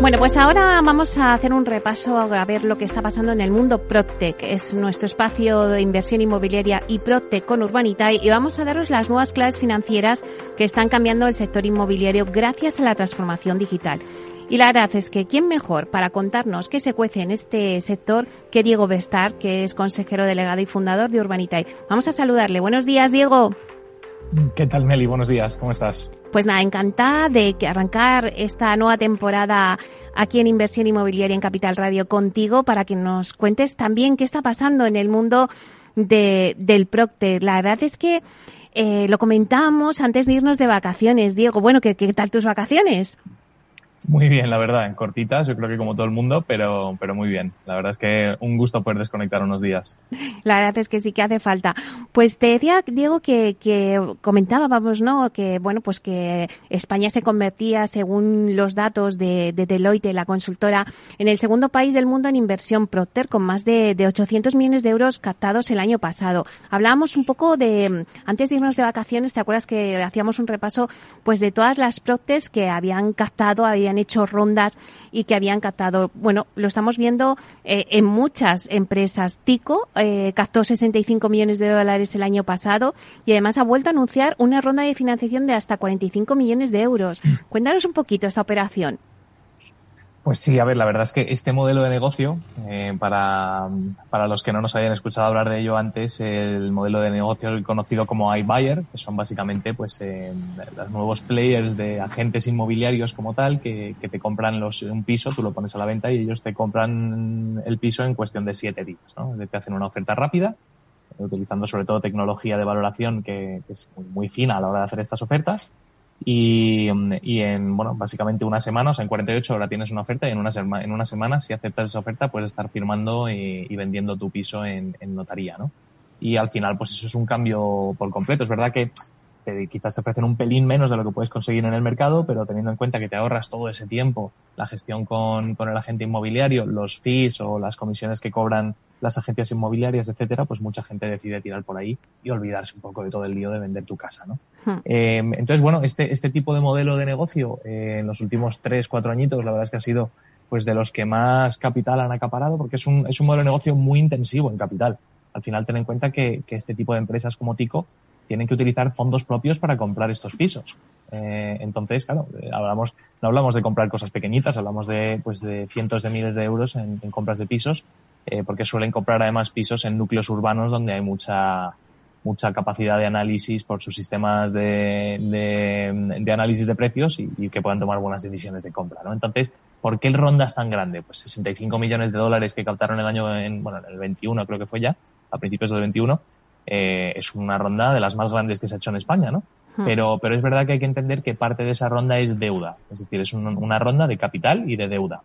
Speaker 8: Bueno, pues ahora vamos a hacer un repaso a ver lo que está pasando en el mundo PropTech. Es nuestro espacio de inversión inmobiliaria y PropTech con Urbanitae y vamos a daros las nuevas claves financieras que están cambiando el sector inmobiliario gracias a la transformación digital. Y la verdad es que quién mejor para contarnos qué se cuece en este sector que Diego Bestar, que es consejero delegado y fundador de Urbanitae. Vamos a saludarle. Buenos días, Diego.
Speaker 9: ¿Qué tal, Meli? Buenos días, ¿cómo estás?
Speaker 8: Pues nada, encantada de que arrancar esta nueva temporada aquí en Inversión Inmobiliaria en Capital Radio contigo para que nos cuentes también qué está pasando en el mundo de, del Procter. La verdad es que eh, lo comentamos antes de irnos de vacaciones. Diego, bueno, ¿qué, qué tal tus vacaciones?
Speaker 9: Muy bien, la verdad, en cortitas, yo creo que como todo el mundo, pero, pero muy bien. La verdad es que un gusto poder desconectar unos días.
Speaker 8: La verdad es que sí que hace falta. Pues te decía, Diego, que, que comentábamos, ¿no? Que, bueno, pues que España se convertía, según los datos de, de Deloitte, la consultora, en el segundo país del mundo en inversión Procter, con más de, de 800 millones de euros captados el año pasado. Hablábamos un poco de, antes de irnos de vacaciones, ¿te acuerdas que hacíamos un repaso, pues de todas las Procters que habían captado, habían
Speaker 2: habían hecho rondas y que habían captado. Bueno, lo estamos viendo eh, en muchas empresas. Tico eh, captó 65 millones de dólares el año pasado y además ha vuelto a anunciar una ronda de financiación de hasta 45 millones de euros. Cuéntanos un poquito esta operación.
Speaker 9: Pues sí, a ver, la verdad es que este modelo de negocio, eh, para, para los que no nos hayan escuchado hablar de ello antes, el modelo de negocio conocido como iBuyer, que son básicamente pues eh, los nuevos players de agentes inmobiliarios como tal, que, que te compran los, un piso, tú lo pones a la venta y ellos te compran el piso en cuestión de siete días. ¿no? Te hacen una oferta rápida, utilizando sobre todo tecnología de valoración que, que es muy, muy fina a la hora de hacer estas ofertas y, y, en, bueno, básicamente una semana, o sea, en 48 horas tienes una oferta y en una, en una semana, si aceptas esa oferta, puedes estar firmando y, y vendiendo tu piso en, en, notaría, ¿no? Y al final, pues eso es un cambio por completo. Es verdad que te, quizás te ofrecen un pelín menos de lo que puedes conseguir en el mercado, pero teniendo en cuenta que te ahorras todo ese tiempo, la gestión con, con el agente inmobiliario, los fees o las comisiones que cobran las agencias inmobiliarias, etcétera, pues mucha gente decide tirar por ahí y olvidarse un poco de todo el lío de vender tu casa, ¿no? Hmm. Eh, entonces, bueno, este, este tipo de modelo de negocio eh, en los últimos tres, cuatro añitos, la verdad es que ha sido pues de los que más capital han acaparado, porque es un, es un modelo de negocio muy intensivo en capital. Al final, ten en cuenta que, que este tipo de empresas como Tico tienen que utilizar fondos propios para comprar estos pisos. Eh, entonces, claro, eh, hablamos, no hablamos de comprar cosas pequeñitas, hablamos de, pues, de cientos de miles de euros en, compras de pisos, eh, porque suelen comprar además pisos en núcleos urbanos donde hay mucha, mucha capacidad de análisis por sus sistemas de, de, de análisis de precios y, y, que puedan tomar buenas decisiones de compra, ¿no? Entonces, ¿por qué el ronda es tan grande? Pues 65 millones de dólares que captaron el año en, bueno, en el 21 creo que fue ya, a principios del 21, eh, es una ronda de las más grandes que se ha hecho en España, ¿no? Hmm. Pero, pero es verdad que hay que entender que parte de esa ronda es deuda, es decir, es un, una ronda de capital y de deuda.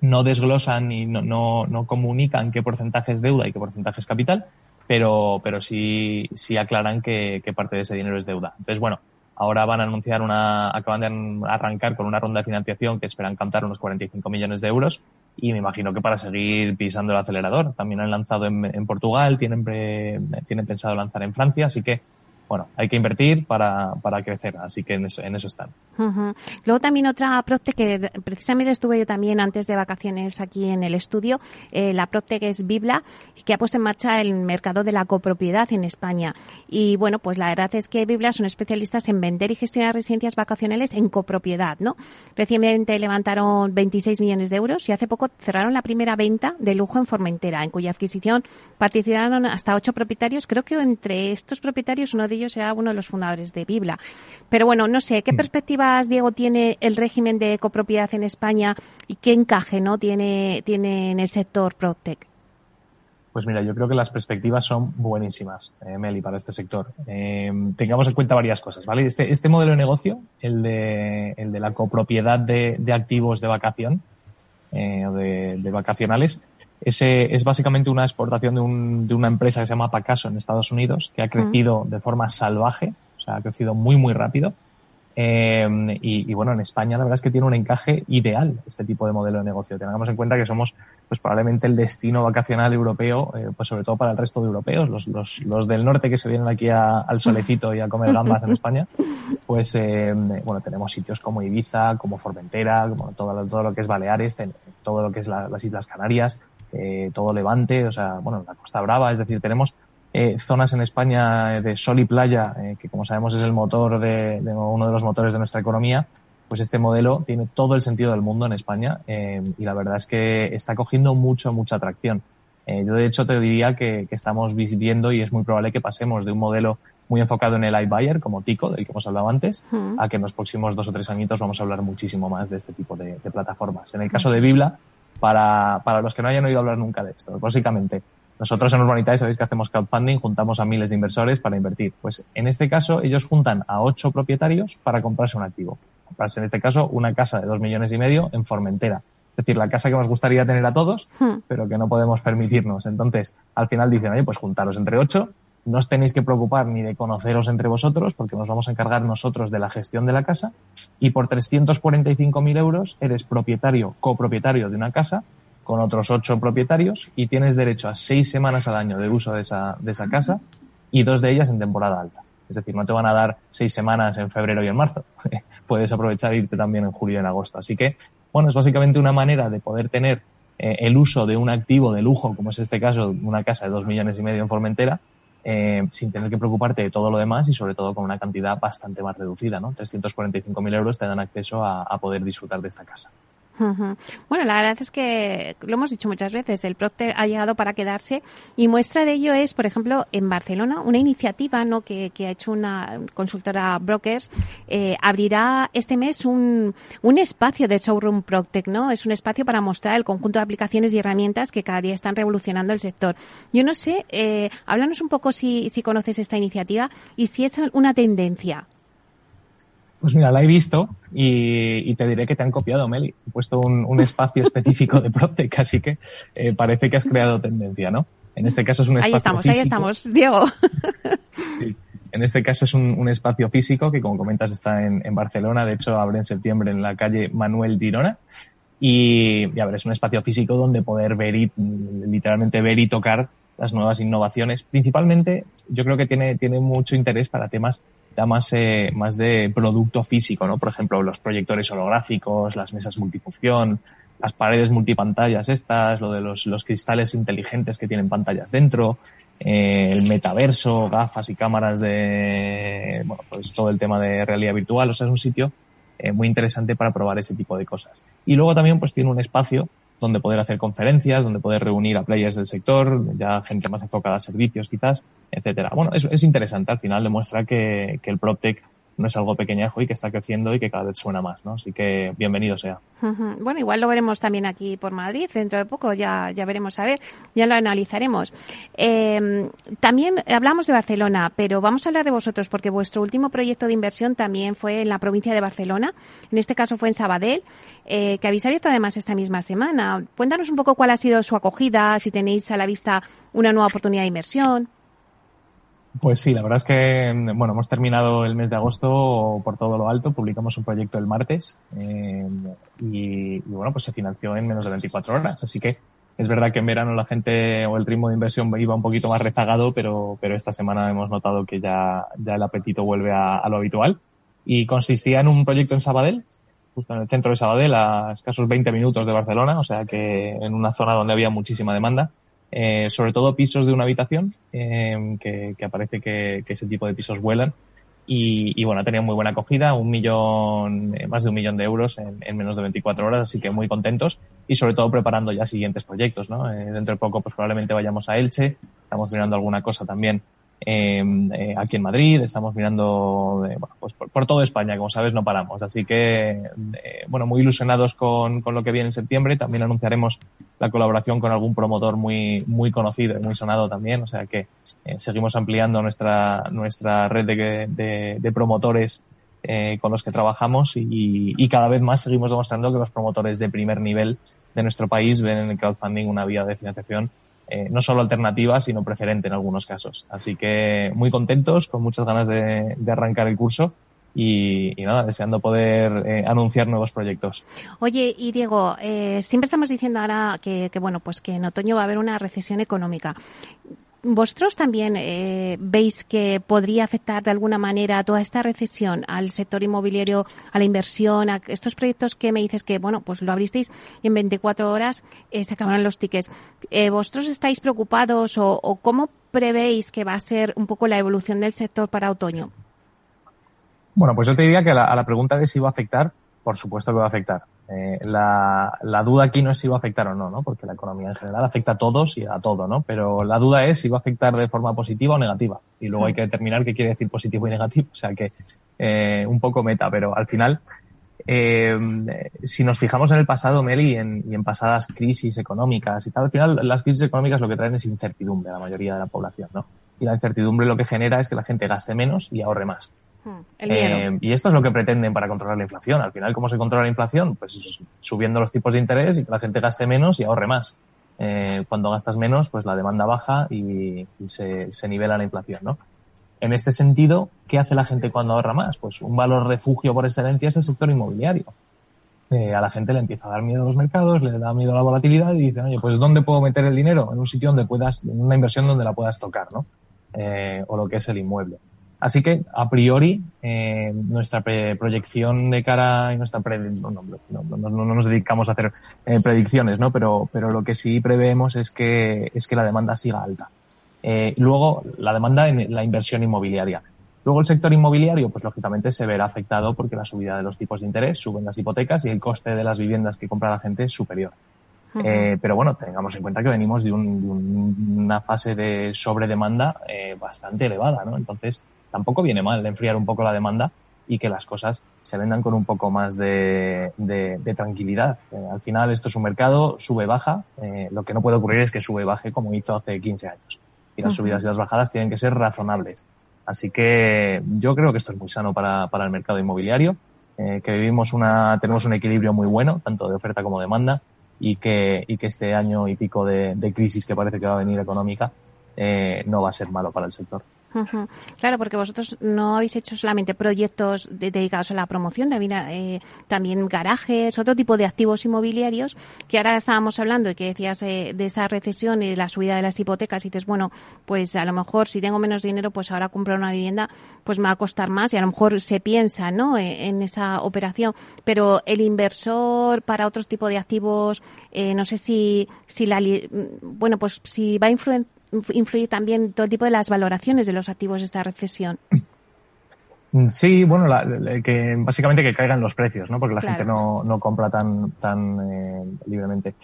Speaker 9: No desglosan y no, no, no comunican qué porcentaje es deuda y qué porcentaje es capital, pero, pero sí, sí aclaran que, que parte de ese dinero es deuda. Entonces, bueno, ahora van a anunciar una, acaban de arrancar con una ronda de financiación que esperan cantar unos 45 millones de euros y me imagino que para seguir pisando el acelerador. También han lanzado en, en Portugal, tienen, pre, tienen pensado lanzar en Francia, así que bueno, hay que invertir para, para crecer, así que en eso, en eso están.
Speaker 2: Luego también otra Procte que precisamente estuve yo también antes de vacaciones aquí en el estudio, eh, la Procte que es Bibla, que ha puesto en marcha el mercado de la copropiedad en España. Y bueno, pues la verdad es que Bibla son especialistas en vender y gestionar residencias vacacionales en copropiedad, ¿no? Recientemente levantaron 26 millones de euros y hace poco cerraron la primera venta de lujo en Formentera, en cuya adquisición participaron hasta ocho propietarios. Creo que entre estos propietarios uno de ellos era uno de los fundadores de Bibla. Pero bueno, no sé, ¿qué perspectivas, Diego, tiene el régimen de copropiedad en España y qué encaje no tiene, tiene en el sector PropTech?
Speaker 9: Pues mira, yo creo que las perspectivas son buenísimas, eh, Meli, para este sector. Eh, tengamos en cuenta varias cosas, ¿vale? Este, este modelo de negocio, el de, el de la copropiedad de, de activos de vacación eh, o de, de vacacionales, ese es básicamente una exportación de, un, de una empresa que se llama Pacaso en Estados Unidos, que ha crecido de forma salvaje, o sea, ha crecido muy, muy rápido. Eh, y, y, bueno, en España la verdad es que tiene un encaje ideal este tipo de modelo de negocio. Tengamos en cuenta que somos pues probablemente el destino vacacional europeo, eh, pues sobre todo para el resto de europeos, los, los, los del norte que se vienen aquí a, al solecito y a comer gambas en España, pues eh, bueno, tenemos sitios como Ibiza, como Formentera, como todo, lo, todo lo que es Baleares, todo lo que es la, las Islas Canarias, eh, todo Levante, o sea, bueno, la Costa Brava, es decir, tenemos eh, zonas en España de sol y playa, eh, que como sabemos es el motor de, de, uno de los motores de nuestra economía, pues este modelo tiene todo el sentido del mundo en España eh, y la verdad es que está cogiendo mucho, mucha atracción. Yo de hecho te diría que, que, estamos viendo y es muy probable que pasemos de un modelo muy enfocado en el iBuyer, como Tico, del que hemos hablado antes, uh a que en los próximos dos o tres añitos vamos a hablar muchísimo más de este tipo de, de plataformas. En el caso de Bibla, para, para los que no hayan oído hablar nunca de esto, básicamente, nosotros en Urbanitae sabéis que hacemos crowdfunding, juntamos a miles de inversores para invertir. Pues en este caso ellos juntan a ocho propietarios para comprarse un activo. Comprarse en este caso una casa de dos millones y medio en Formentera. Es decir, la casa que nos gustaría tener a todos, hmm. pero que no podemos permitirnos. Entonces, al final dicen, oye, pues juntaros entre ocho, no os tenéis que preocupar ni de conoceros entre vosotros, porque nos vamos a encargar nosotros de la gestión de la casa, y por 345.000 euros eres propietario, copropietario de una casa con otros ocho propietarios y tienes derecho a seis semanas al año de uso de esa, de esa casa y dos de ellas en temporada alta. Es decir, no te van a dar seis semanas en febrero y en marzo. puedes aprovechar e irte también en julio y en agosto. Así que, bueno, es básicamente una manera de poder tener eh, el uso de un activo de lujo, como es este caso, una casa de dos millones y medio en Formentera, eh, sin tener que preocuparte de todo lo demás y sobre todo con una cantidad bastante más reducida, ¿no? 345.000 euros te dan acceso a poder disfrutar de esta casa.
Speaker 2: Bueno, la verdad es que lo hemos dicho muchas veces, el PROCTE ha llegado para quedarse y muestra de ello es, por ejemplo, en Barcelona, una iniciativa ¿no? que, ha hecho una consultora Brokers, eh, abrirá este mes un, un espacio de Showroom Proctec, ¿no? Es un espacio para mostrar el conjunto de aplicaciones y herramientas que cada día están revolucionando el sector. Yo no sé, eh, háblanos un poco si, si conoces esta iniciativa y si es una tendencia.
Speaker 9: Pues mira, la he visto y, te diré que te han copiado, Meli. He puesto un, espacio específico de PropTech, así que eh, parece que has creado tendencia, ¿no? En este caso es un espacio
Speaker 2: Ahí estamos,
Speaker 9: ahí
Speaker 2: estamos, Diego.
Speaker 9: En este caso es un, espacio físico que, como comentas, está en, Barcelona. De hecho, abre en septiembre en la calle Manuel Girona. Y, ya ver, es un espacio físico donde poder ver y, literalmente ver y tocar las nuevas innovaciones. Principalmente, yo creo que tiene, tiene mucho interés para temas más, eh, más de producto físico, ¿no? Por ejemplo, los proyectores holográficos, las mesas multifunción, las paredes multipantallas estas, lo de los, los cristales inteligentes que tienen pantallas dentro, eh, el metaverso, gafas y cámaras de, bueno, pues todo el tema de realidad virtual. O sea, es un sitio eh, muy interesante para probar ese tipo de cosas. Y luego también pues tiene un espacio donde poder hacer conferencias, donde poder reunir a players del sector, ya gente más enfocada a servicios quizás, etcétera. Bueno, es, es interesante, al final demuestra que, que el PropTech no es algo pequeñajo y que está creciendo y que cada vez suena más, ¿no? Así que bienvenido sea.
Speaker 2: Bueno, igual lo veremos también aquí por Madrid dentro de poco, ya, ya veremos a ver, ya lo analizaremos. Eh, también hablamos de Barcelona, pero vamos a hablar de vosotros porque vuestro último proyecto de inversión también fue en la provincia de Barcelona, en este caso fue en Sabadell, eh, que habéis abierto además esta misma semana. Cuéntanos un poco cuál ha sido su acogida, si tenéis a la vista una nueva oportunidad de inversión.
Speaker 9: Pues sí, la verdad es que bueno, hemos terminado el mes de agosto por todo lo alto, publicamos un proyecto el martes eh, y, bueno, pues se financió en menos de 24 horas. Así que es verdad que en verano la gente o el ritmo de inversión iba un poquito más rezagado, pero, pero esta semana hemos notado que ya, ya el apetito vuelve a, lo habitual. Y consistía en un proyecto en Sabadell, justo en el centro de Sabadell, a escasos 20 minutos de Barcelona, o sea que en una zona donde había muchísima demanda eh, sobre todo pisos de una habitación, eh, que, que, aparece que, ese tipo de pisos vuelan. Y, y, bueno, ha tenido muy buena acogida, un millón, eh, más de un millón de euros en, en, menos de 24 horas, así que muy contentos y sobre todo preparando ya siguientes proyectos, ¿no? Eh, dentro de poco pues probablemente vayamos a Elche, estamos mirando alguna cosa también Em, eh, aquí en Madrid, estamos mirando eh, bueno, pues por, toda España, como sabes, no paramos. Así que, eh, bueno, muy ilusionados con, con, lo que viene en septiembre. También anunciaremos la colaboración con algún promotor muy, muy conocido y muy sonado también. O sea que eh, seguimos ampliando nuestra, nuestra red de, de, de promotores con los que trabajamos y, y cada vez más seguimos demostrando que los promotores de primer nivel de nuestro país ven en el crowdfunding una vía de financiación eh, no solo alternativa, sino preferente en algunos casos. Así que muy contentos, con muchas ganas de, arrancar el curso y, nada, deseando poder eh, anunciar nuevos proyectos.
Speaker 2: Oye, y Diego, eh, siempre estamos diciendo ahora que, que, bueno, pues que en otoño va a haber una recesión económica. ¿Vosotros también eh, veis que podría afectar de alguna manera toda esta recesión al sector inmobiliario, a la inversión, a estos proyectos que me dices que, bueno, pues lo abristeis y en 24 horas eh, se acabarán los tickets? Eh, ¿Vosotros estáis preocupados o, cómo prevéis que va a ser un poco la evolución del sector para otoño?
Speaker 9: Bueno, pues yo te diría que la, a la pregunta de si va a afectar, por supuesto que va a afectar. Eh, la, la, duda aquí no es si va a afectar o no, ¿no? Porque la economía en general afecta a todos y a todo, ¿no? Pero la duda es si va a afectar de forma positiva o negativa. Y luego hay que determinar qué quiere decir positivo y negativo. O sea que eh, un poco meta, pero al final, eh, si nos fijamos en el pasado, Meli, y en, y en pasadas crisis económicas y tal, al final las crisis económicas lo que traen es incertidumbre a la mayoría de la población, ¿no? Y la incertidumbre lo que genera es que la gente gaste menos y ahorre más.
Speaker 2: Hmm,
Speaker 9: eh, y esto es lo que pretenden para controlar la inflación. Al final, ¿cómo se controla la inflación? Pues subiendo los tipos de interés y que la gente gaste menos y ahorre más. Eh, cuando gastas menos, pues la demanda baja y, se, se, nivela la inflación, ¿no? En este sentido, ¿qué hace la gente cuando ahorra más? Pues un valor refugio por excelencia es el sector inmobiliario. Eh, a la gente le empieza a dar miedo a los mercados, le da miedo a la volatilidad y dicen, oye, pues ¿dónde puedo meter el dinero? En un sitio donde puedas, en una inversión donde la puedas tocar, ¿no? O lo que es el inmueble. Así que, a priori, eh, nuestra proyección de cara y nuestra no, no, no, no, nos dedicamos a hacer eh, predicciones, ¿no? Pero, pero lo que sí preveemos es que, es que la demanda siga alta. Eh, luego, la demanda en la inversión inmobiliaria. Luego, el sector inmobiliario, pues lógicamente se verá afectado porque la subida de los tipos de interés suben las hipotecas y el coste de las viviendas que compra la gente es superior. Eh, pero bueno, tengamos en cuenta que venimos de, una fase de sobredemanda eh, bastante elevada, ¿no? Entonces, tampoco viene mal de enfriar un poco la demanda y que las cosas se vendan con un poco más de, tranquilidad. Eh, al final, esto es un mercado, sube, baja. Eh, lo que no puede ocurrir es que sube, baje como hizo hace 15 años. Y las subidas y las bajadas tienen que ser razonables. Así que yo creo que esto es muy sano para, para el mercado inmobiliario, eh, que vivimos una, tenemos un equilibrio muy bueno, tanto de oferta como demanda, y que, y que este año y pico de, crisis que parece que va a venir económica no va a ser malo para el sector.
Speaker 10: Claro, porque vosotros no habéis hecho solamente proyectos dedicados a la promoción, también, eh, también garajes, otro tipo de activos inmobiliarios, que ahora estábamos hablando y que decías eh, de esa recesión y de la subida de las hipotecas y dices, bueno, pues a lo mejor si tengo menos dinero, pues ahora comprar una vivienda, pues me va a costar más y a lo mejor se piensa, ¿no?, e, en esa operación. Pero el inversor para otro tipo de activos, eh, no sé si, si la, bueno, pues si va a influenciar influye también todo tipo de las valoraciones de los activos de esta recesión.
Speaker 9: Sí, bueno, que básicamente que caigan los precios, ¿no? Porque la gente no, no, compra tan, tan eh, libremente.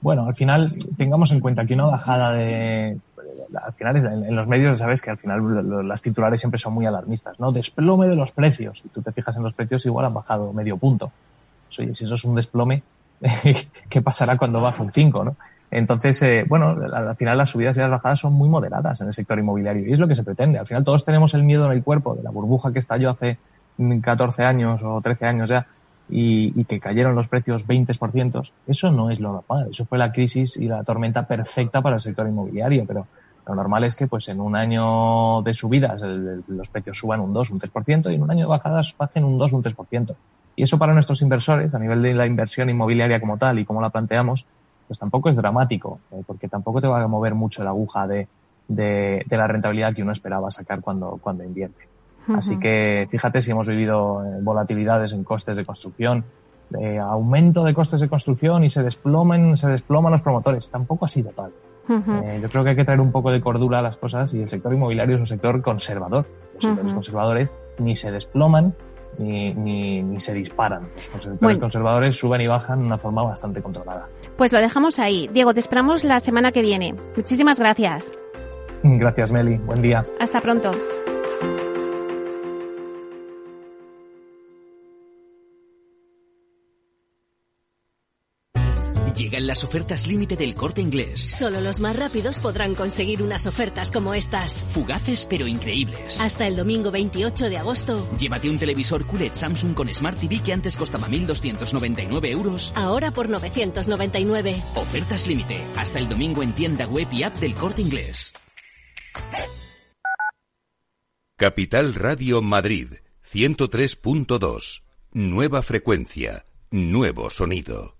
Speaker 9: Bueno, al final tengamos en cuenta que una bajada de, al final en, los medios sabes que al final las titulares siempre son muy alarmistas, ¿no? Desplome de los precios. Y tú te fijas en los precios, igual han bajado medio punto. Oye, si eso es un desplome, ¿qué pasará cuando baja un 5, no? Entonces, eh, bueno, al final las subidas y las bajadas son muy moderadas en el sector inmobiliario y es lo que se pretende. Al final todos tenemos el miedo en el cuerpo de la burbuja que estalló hace 14 años o 13 años ya y, que cayeron los precios 20%. Eso no es lo normal. Eso fue la crisis y la tormenta perfecta para el sector inmobiliario, pero lo normal es que pues en un año de subidas los precios suban un 2, un 3% y en un año de bajadas bajen un 2, un 3%. Y eso para nuestros inversores, a nivel de la inversión inmobiliaria como tal y como la planteamos, pues tampoco es dramático, eh, porque tampoco te va a mover mucho la aguja de, de, la rentabilidad que uno esperaba sacar cuando, cuando invierte. Así que fíjate si hemos vivido eh, volatilidades en costes de construcción, de aumento de costes de construcción y se desploman, se desploman los promotores. Tampoco ha sido tal. Eh, yo creo que hay que traer un poco de cordura a las cosas y el sector inmobiliario es un sector conservador. Los sectores conservadores ni se desploman ni, ni, se disparan. Los conservadores suben y bajan de una forma bastante controlada.
Speaker 10: Pues lo dejamos ahí. Diego, te esperamos la semana que viene. Muchísimas gracias.
Speaker 9: Gracias, Meli. Buen día.
Speaker 10: Hasta pronto.
Speaker 11: Llegan las ofertas límite del corte inglés.
Speaker 12: Solo los más rápidos podrán conseguir unas ofertas como estas.
Speaker 11: Fugaces pero increíbles.
Speaker 12: Hasta el domingo 28 de agosto.
Speaker 11: Llévate un televisor QLED Samsung con Smart TV que antes costaba 1.299 euros.
Speaker 12: Ahora por 999.
Speaker 11: Ofertas límite. Hasta el domingo en tienda web y app del corte inglés.
Speaker 1: Capital Radio Madrid 103.2. Nueva frecuencia. Nuevo sonido.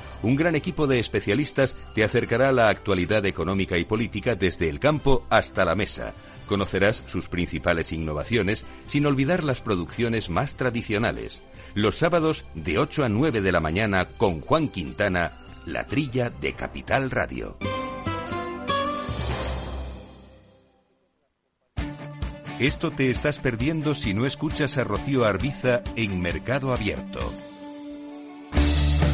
Speaker 1: un gran equipo de especialistas te acercará a la actualidad económica y política desde el campo hasta la mesa. Conocerás sus principales innovaciones sin olvidar las producciones más tradicionales. Los sábados de 8 a 9 de la mañana con Juan Quintana, la trilla de Capital Radio. Esto te estás perdiendo si no escuchas a Rocío Arbiza en Mercado Abierto.